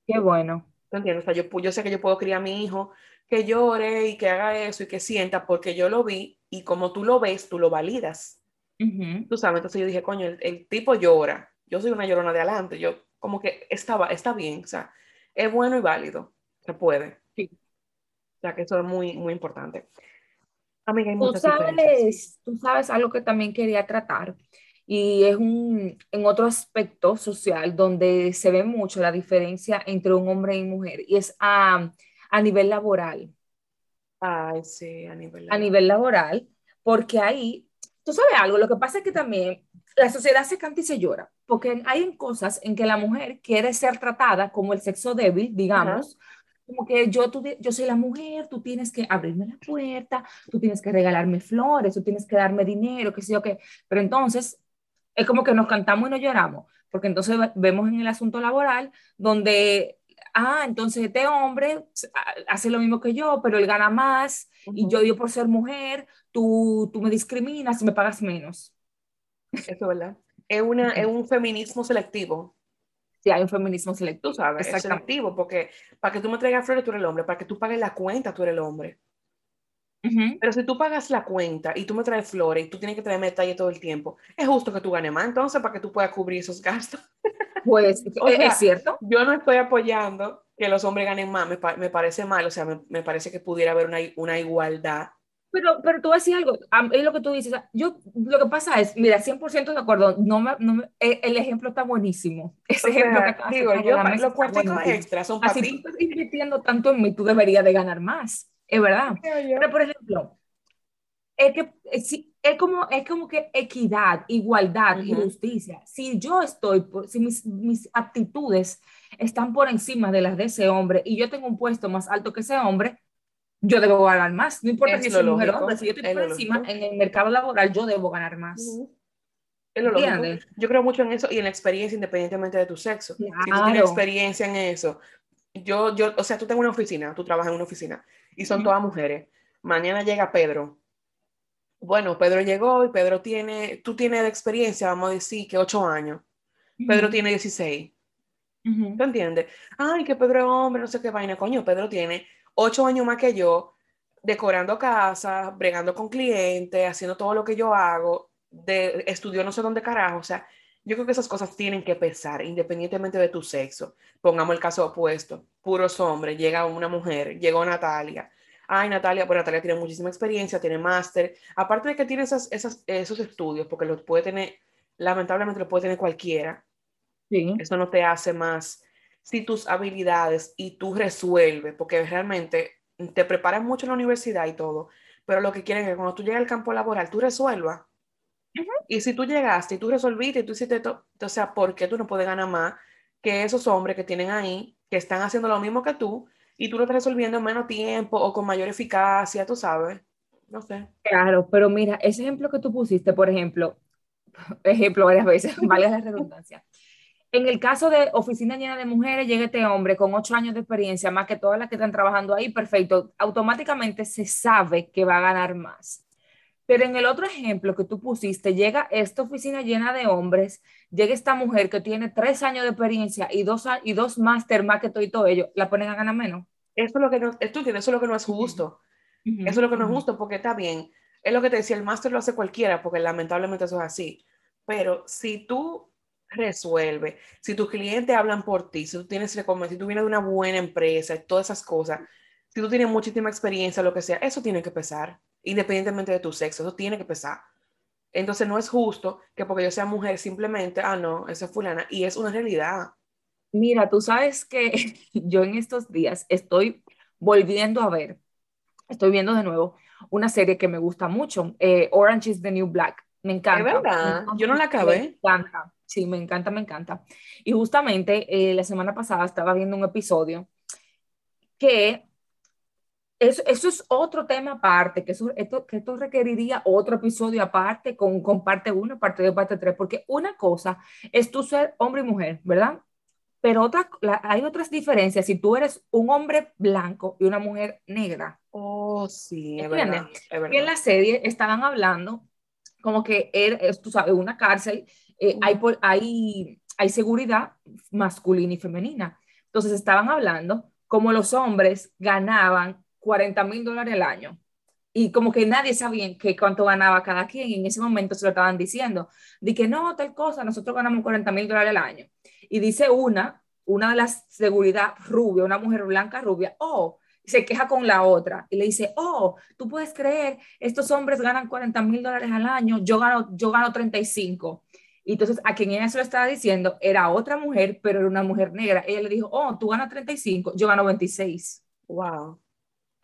B: Qué bueno.
A: ¿Te entiendes? O sea, yo, yo sé que yo puedo criar a mi hijo que llore y que haga eso y que sienta porque yo lo vi y como tú lo ves, tú lo validas. Tú sabes, entonces yo dije, coño, el, tipo llora. Yo soy una llorona de adelante. Yo como que estaba, está bien, o sea, es bueno y válido. Se puede. Sea que eso es muy, muy importante.
B: Amiga, hay tú sabes, tú sabes algo que también quería tratar y es un, en otro aspecto social donde se ve mucho la diferencia entre un hombre y mujer y es a, a nivel laboral.
A: Ay, sí, a nivel
B: laboral. A nivel laboral, porque ahí, tú sabes algo, lo que pasa es que también la sociedad se canta y se llora, porque hay cosas en que la mujer quiere ser tratada como el sexo débil, digamos, como que yo, tú, yo soy la mujer, tú tienes que abrirme la puerta, tú tienes que regalarme flores, tú tienes que darme dinero, qué sé yo qué. Pero entonces es como que nos cantamos y nos lloramos, porque entonces vemos en el asunto laboral donde, ah, entonces este hombre hace lo mismo que yo, pero él gana más y yo, yo por ser mujer, tú, tú me discriminas y me pagas menos.
A: Eso, ¿verdad? Es, una, es un feminismo selectivo
B: si hay un feminismo selectivo.
A: ¿sabes? Es selectivo, porque para que tú me traigas flores, tú eres el hombre, para que tú pagues la cuenta, tú eres el hombre. Pero si tú pagas la cuenta y tú me traes flores y tú tienes que traerme detalle todo el tiempo, es justo que tú ganes más entonces para que tú puedas cubrir esos gastos.
B: Pues es cierto.
A: Yo no estoy apoyando que los hombres ganen más, me, me parece mal, o sea, me, me, parece que pudiera haber una, una igualdad
B: pero, pero tú decir algo, es lo que tú dices. Yo, lo que pasa es, mira, 100% de acuerdo, no me, no me, e, el ejemplo está buenísimo. Ese ejemplo que digo, yo, los cuartos extras son para Así ti. tú estás invirtiendo tanto en mí, tú deberías de ganar más, es verdad. Pero, por ejemplo, es que es como, es como que equidad, igualdad y justicia. Si yo estoy, si mis, mis aptitudes están por encima de las de ese hombre y yo tengo un puesto más alto que ese hombre, yo debo ganar más. No importa si soy mujer o hombre, si yo estoy por encima en el mercado laboral, yo debo ganar más.
A: Es lo Yo creo mucho en eso y en la experiencia independientemente de tu sexo. Si tú tienes experiencia en eso, yo, yo, o sea, tú tengo una oficina, tú trabajas en una oficina y son todas mujeres. Mañana llega Pedro. Bueno, Pedro llegó y Pedro tiene, tú tienes de experiencia, vamos a decir que ocho años. Pedro tiene 16. ¿Tú entiendes? Ay, que Pedro es hombre, no sé qué vaina, coño. Pedro tiene ocho años más que yo, decorando casa, bregando con clientes, haciendo todo lo que yo hago, de, estudió no sé dónde carajo, o sea, yo creo que esas cosas tienen que pesar independientemente de tu sexo. Pongamos el caso opuesto, puros hombres, llega una mujer, llegó Natalia. Ay, Natalia, pues Natalia tiene muchísima experiencia, tiene máster. Aparte de que tiene esas, esas, esos estudios, porque los puede tener, lamentablemente lo puede tener cualquiera. Sí. Eso no te hace más. Si tus habilidades y tú resuelves, porque realmente te preparan mucho en la universidad y todo, pero lo que quieren es que cuando tú llegas al campo laboral, tú resuelvas y si tú llegaste y tú resolviste y tú hiciste todo, o sea, ¿por qué tú no puedes ganar más que esos hombres que tienen ahí, que están haciendo lo mismo que tú, y tú lo estás resolviendo en menos tiempo o con mayor eficacia, tú sabes? No sé.
B: Claro, pero mira, ese ejemplo que tú pusiste, por ejemplo, ejemplo varias veces, vale la redundancia. En el caso de oficina llena de mujeres, llega este hombre con ocho años de experiencia, más que todas las que están trabajando ahí, perfecto. Automáticamente se sabe que va a ganar más. Pero en el otro ejemplo que tú pusiste, llega esta oficina llena de hombres, llega esta mujer que tiene tres años de experiencia y dos, y dos máster más que todo y todo ello, ¿la ponen a ganar menos?
A: Eso es lo que no, esto, eso es lo que no es justo. Eso es lo que no es justo porque está bien. Es lo que te decía, el máster lo hace cualquiera porque lamentablemente eso es así. Pero si tú resuelves, si tus clientes hablan por ti, si tú tienes si tú vienes de una buena empresa, todas esas cosas, si tú tienes muchísima experiencia, lo que sea, eso tiene que pesar independientemente de tu sexo, eso tiene que pesar. Entonces no es justo que porque yo sea mujer simplemente, ah, no, esa es fulana, y es una realidad.
B: Mira, tú sabes que yo en estos días estoy volviendo a ver, estoy viendo de nuevo una serie que me gusta mucho, eh, Orange is the New Black. Me encanta.
A: Es verdad, yo no la acabé.
B: Me encanta, sí, me encanta, me encanta. Y justamente eh, la semana pasada estaba viendo un episodio que eso, eso, es otro tema aparte, que, eso, esto, que esto requeriría otro episodio aparte con, con parte 1, parte 2, parte 3, porque una cosa es tú ser hombre y mujer, ¿verdad? Pero otra, hay otras diferencias si tú eres un hombre blanco y una mujer negra.
A: Oh, sí, es verdad,
B: en la serie estaban hablando como que es, tú sabes, una cárcel, eh, hay, hay, hay seguridad masculina y femenina. Entonces estaban hablando como los hombres ganaban 40 mil dólares al año. Y como que nadie sabía que cuánto ganaba cada quien, y en ese momento se lo estaban diciendo, de que no, tal cosa, nosotros ganamos 40 mil dólares al año. Y dice una, una de las seguridad rubia, una mujer blanca rubia, oh, se queja con la otra y le dice, oh, tú puedes creer, estos hombres ganan 40 mil dólares al año, yo gano, yo gano 35. Y entonces a quien ella se lo estaba diciendo era otra mujer, pero era una mujer negra. Ella le dijo, oh, tú ganas 35, yo gano 26.
A: Wow.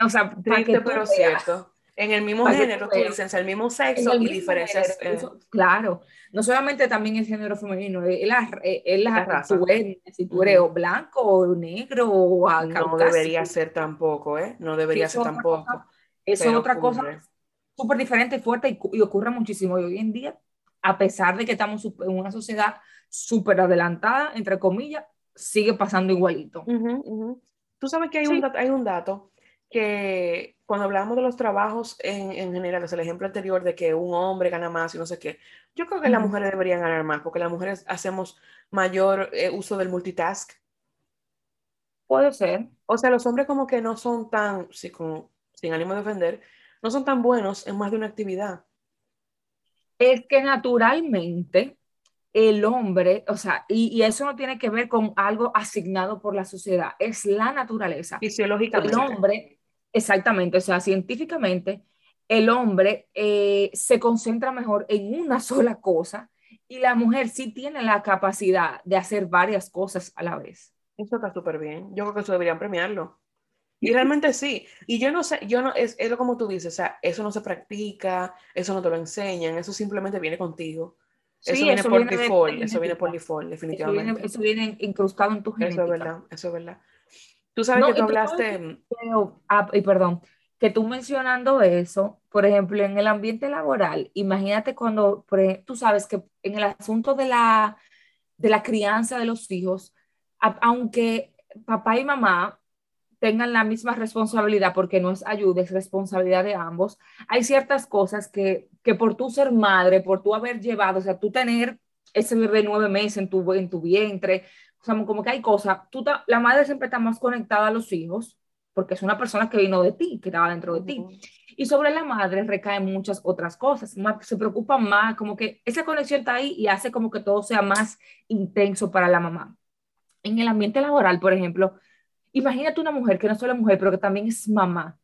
B: O sea,
A: triste pero cierto. En el mismo género, tú dices, el mismo sexo y diferencias. Eh.
B: claro, no solamente también el género femenino, es la, es la, raza. si tú eres blanco o negro o
A: No debería ser tampoco, ¿eh? No debería ser tampoco.
B: eso es otra cosa súper diferente, fuerte y, y, ocurre muchísimo. Y hoy en día, a pesar de que estamos en una sociedad súper adelantada, entre comillas, sigue pasando igualito.
A: Tú sabes que hay, un, hay un dato que cuando hablamos de los trabajos en, en general, es el ejemplo anterior de que un hombre gana más y no sé qué, yo creo que las mujeres deberían ganar más porque las mujeres hacemos mayor eh, uso del multitask.
B: Puede ser.
A: O sea, los hombres como que no son tan, sí, como, sin ánimo de ofender, no son tan buenos en más de una actividad.
B: Es que naturalmente el hombre, o sea, y, y, eso no tiene que ver con algo asignado por la sociedad, es la naturaleza.
A: Fisiológicamente.
B: El hombre, exactamente, o sea, científicamente, el hombre eh, se concentra mejor en una sola cosa y la mujer sí tiene la capacidad de hacer varias cosas a la vez.
A: Eso está súper bien. Yo creo que eso deberían premiarlo. Y realmente sí. Y yo no sé, yo no, es, es como tú dices, o sea, eso no se practica, eso no te lo enseñan, eso simplemente viene contigo. Eso viene por default, eso viene por default, definitivamente.
B: Eso viene, incrustado en tu
A: genética. Eso es verdad, eso es verdad. Tú sabes que tú hablaste...
B: Ah, y perdón, que tú mencionando eso, por ejemplo, en el ambiente laboral, imagínate cuando, tú sabes que en el asunto de la, de la crianza de los hijos, aunque papá y mamá tengan la misma responsabilidad, porque no es ayuda, es responsabilidad de ambos, hay ciertas cosas que, que por tú ser madre, por tú haber llevado, o sea, tú tener ese bebé nueve meses en tu, en tu vientre, o sea, como que hay cosas, tú la madre siempre está más conectada a los hijos, porque es una persona que vino de ti, que estaba dentro de ti. Y sobre la madre recaen muchas otras cosas, se preocupa más, como que esa conexión está ahí y hace como que todo sea más intenso para la mamá. En el ambiente laboral, por ejemplo, imagínate una mujer que no es solo mujer, pero que también es mamá,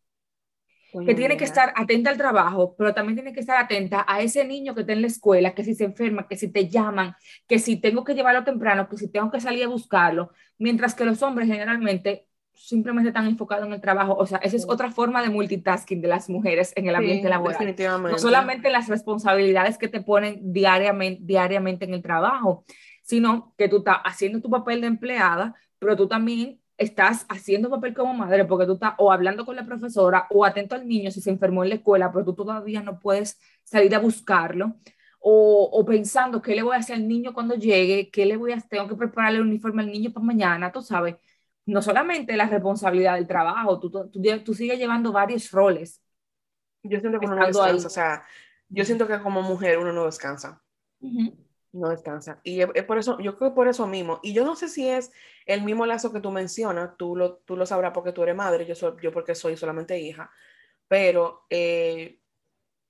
B: que tiene que estar atenta al trabajo, pero también tiene que estar atenta a ese niño que está en la escuela, que si se enferma, que si te llaman, que si tengo que llevarlo temprano, que si tengo que salir a buscarlo, mientras que los hombres generalmente simplemente están enfocados en el trabajo. O sea, esa es otra forma de multitasking de las mujeres en el ambiente laboral.
A: Definitivamente.
B: No solamente las responsabilidades que te ponen diariamente, diariamente en el trabajo, sino que tú estás haciendo tu papel de empleada, pero tú también estás haciendo papel como madre porque tú estás o hablando con la profesora o atento al niño si se enfermó en la escuela, pero tú todavía no puedes salir a buscarlo. O, o, pensando qué le voy a hacer al niño cuando llegue, qué le voy a tengo que prepararle el uniforme al niño para mañana, tú sabes, no solamente la responsabilidad del trabajo, tú, tú, tú, sigues llevando varios roles.
A: Yo siento que uno no descansa, o sea, yo siento que como mujer uno no descansa. No descansa. Y es por eso, yo creo que por eso mismo. Y yo no sé si es el mismo lazo que tú mencionas, tú lo, tú lo sabrás porque tú eres madre, yo, soy, yo porque soy solamente hija, pero, eh,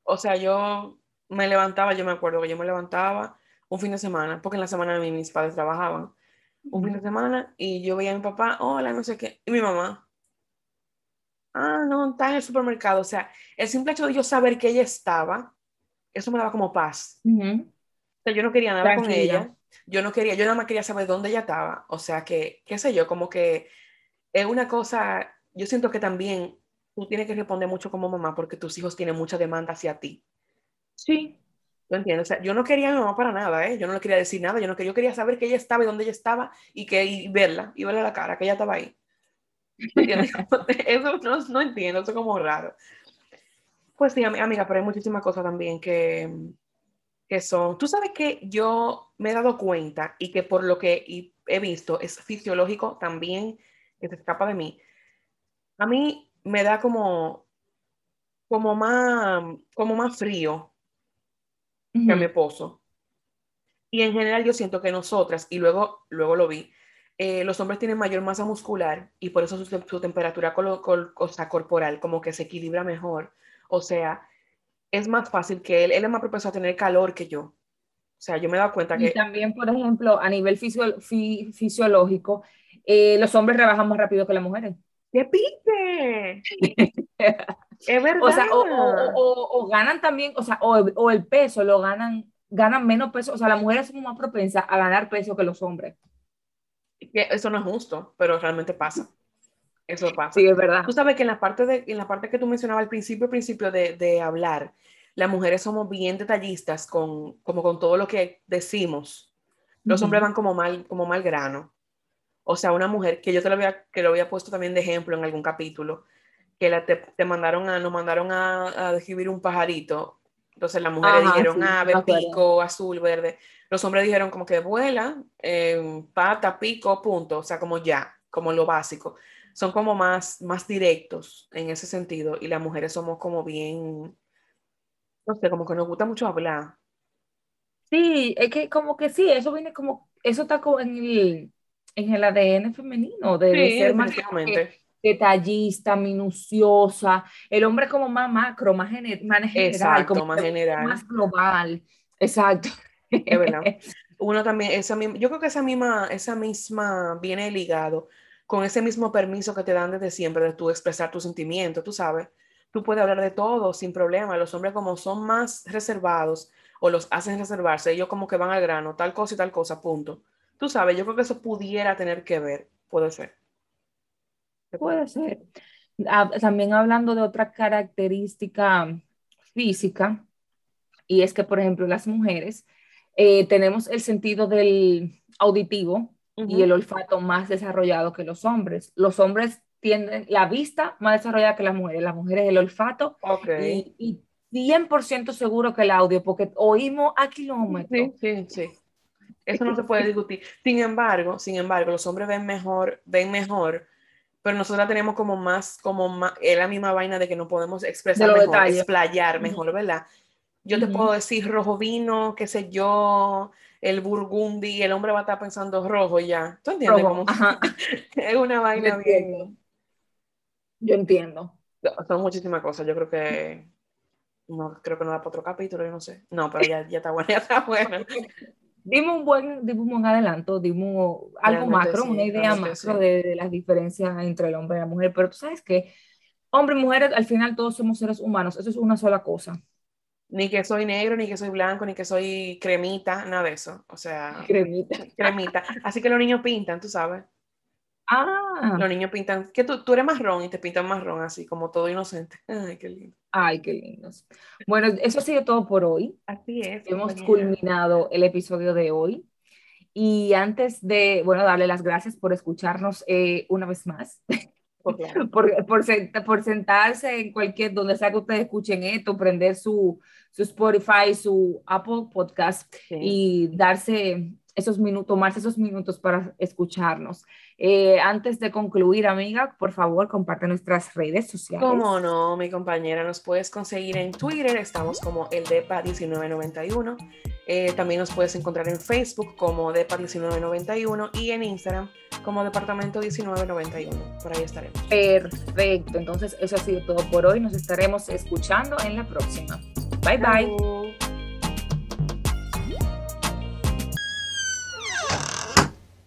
A: o sea, yo me levantaba, yo me acuerdo que yo me levantaba un fin de semana, porque en la semana mis padres trabajaban, un fin de semana, y yo veía a mi papá, hola, no sé qué, y mi mamá, ah, no, está en el supermercado, o sea, el simple hecho de yo saber que ella estaba, eso me daba como paz. O sea, yo no quería nada con ella yo no quería, yo nada más quería saber dónde ella estaba. O sea, que, qué sé yo, como que es una cosa, yo siento que también tú tienes que responder mucho como mamá porque tus hijos tienen mucha demanda hacia ti.
B: Sí.
A: ¿Tú entiendes? O sea, yo no quería a mi mamá para nada, ¿eh? Yo no le quería decir nada, yo, no, yo quería saber que ella estaba y dónde ella estaba y, que, y verla, y verle la cara, que ella estaba ahí. eso no, no entiendo, eso es como raro. Pues sí, amiga, pero hay muchísimas cosas también que, que son, tú sabes que yo me he dado cuenta y que por lo que he visto es fisiológico también, que se escapa de mí. A mí me da como, como más, como más frío que a mi esposo. Y en general yo siento que nosotras, y luego, luego lo vi, eh, los hombres tienen mayor masa muscular y por eso su, temperatura corporal como que se equilibra mejor. O sea, es más fácil que él, él es más propenso a tener calor que yo. O sea, yo me he dado cuenta que...
B: Y también, por ejemplo, a nivel fisiológico, eh, los hombres rebajan más rápido que las mujeres.
A: ¡Qué pique! es verdad.
B: O sea, o, ganan también, o sea, o, el peso lo ganan, ganan menos peso. O sea, las mujeres son más propensas a ganar peso que los hombres.
A: Eso no es justo, pero realmente pasa. Eso pasa.
B: Sí, es verdad.
A: Tú sabes que en la parte, de, en la parte que tú mencionabas al principio, principio de, de hablar, las mujeres somos bien detallistas con, como con todo lo que decimos. Los hombres van como mal, como mal grano. O sea, una mujer que yo te lo había, que lo había puesto también de ejemplo en algún capítulo, que la, te, te mandaron a, nos mandaron a, a describir un pajarito. Entonces las mujeres dijeron ave, pico, azul, verde. Los hombres dijeron como que vuela, eh, pata, pico, punto. O sea, como ya, como lo básico son como más, más directos en ese sentido y las mujeres somos como bien, no sé, como que nos gusta mucho hablar.
B: Sí, es que como que sí, eso viene como, eso está como en el, en el ADN femenino, de, ser más detallista, minuciosa, el hombre como más macro, más, más general, como
A: más general.
B: Más global, exacto.
A: Es verdad. Uno también, esa misma, yo creo que esa misma, esa misma viene ligado con ese mismo permiso que te dan desde siempre de tú expresar tus sentimientos, tú sabes, tú puedes hablar de todo sin problema. Los hombres como son más reservados o los hacen reservarse, ellos como que van al grano, tal cosa y tal cosa, punto. Tú sabes, yo creo que eso pudiera tener que ver, puede ser.
B: Puede ser. Ah, también hablando de otra característica física, y es que, por ejemplo, las mujeres eh, tenemos el sentido del auditivo y el olfato más desarrollado que los hombres. Los hombres tienen la vista más desarrollada que las mujeres, las mujeres el olfato y, y, 100% seguro que el audio, porque oímos a kilómetros.
A: Sí, sí, sí. Eso no se puede discutir. Sin embargo, sin embargo, los hombres ven mejor, ven mejor, pero nosotros tenemos como más, como más, es la misma vaina de que no podemos expresar mejor, explayar mejor, ¿verdad? Yo te puedo decir rojo vino, qué sé yo, el burgundy, el hombre va a estar pensando rojo ya. ¿Tú entiendes? Cómo? es una vaina bien.
B: Yo entiendo.
A: Son muchísimas cosas. Yo creo que no, creo que no da para otro capítulo, yo no sé. No, pero ya, ya está buena, ya está buena.
B: Dime un buen, dime un buen adelanto, dime algo macro, una idea macro de, de, las diferencias entre el hombre y la mujer, pero tú sabes que hombre y mujer, al final todos somos seres humanos, eso es una sola cosa.
A: Ni que soy negro, ni que soy blanco, ni que soy cremita, nada de eso. O sea,
B: cremita.
A: Cremita. Así que los niños pintan, tú sabes.
B: Ah.
A: Los niños pintan, que tú, tú eres marrón y te pintan marrón, así como todo inocente. Ay, qué lindo.
B: Ay, qué lindos. Bueno, eso ha sido todo por hoy.
A: Así es.
B: Hemos culminado el episodio de hoy. Y antes de, bueno, darle las gracias por escucharnos eh, una vez más.
A: Pues
B: por, por, por, sentarse en cualquier, donde sea que ustedes escuchen esto, prender su, su Spotify, su Apple Podcast y darse esos minutos, tomarse esos minutos para escucharnos. Eh, antes de concluir, amiga, por favor, comparte nuestras redes sociales.
A: Cómo no, mi compañera, nos puedes conseguir en Twitter, estamos como el DEPA1991. Eh, también nos puedes encontrar en Facebook como DEPA1991 y en Instagram como Departamento 1991. Por ahí estaremos.
B: Perfecto, entonces eso ha sido todo por hoy. Nos estaremos escuchando en la próxima. Bye bye. bye.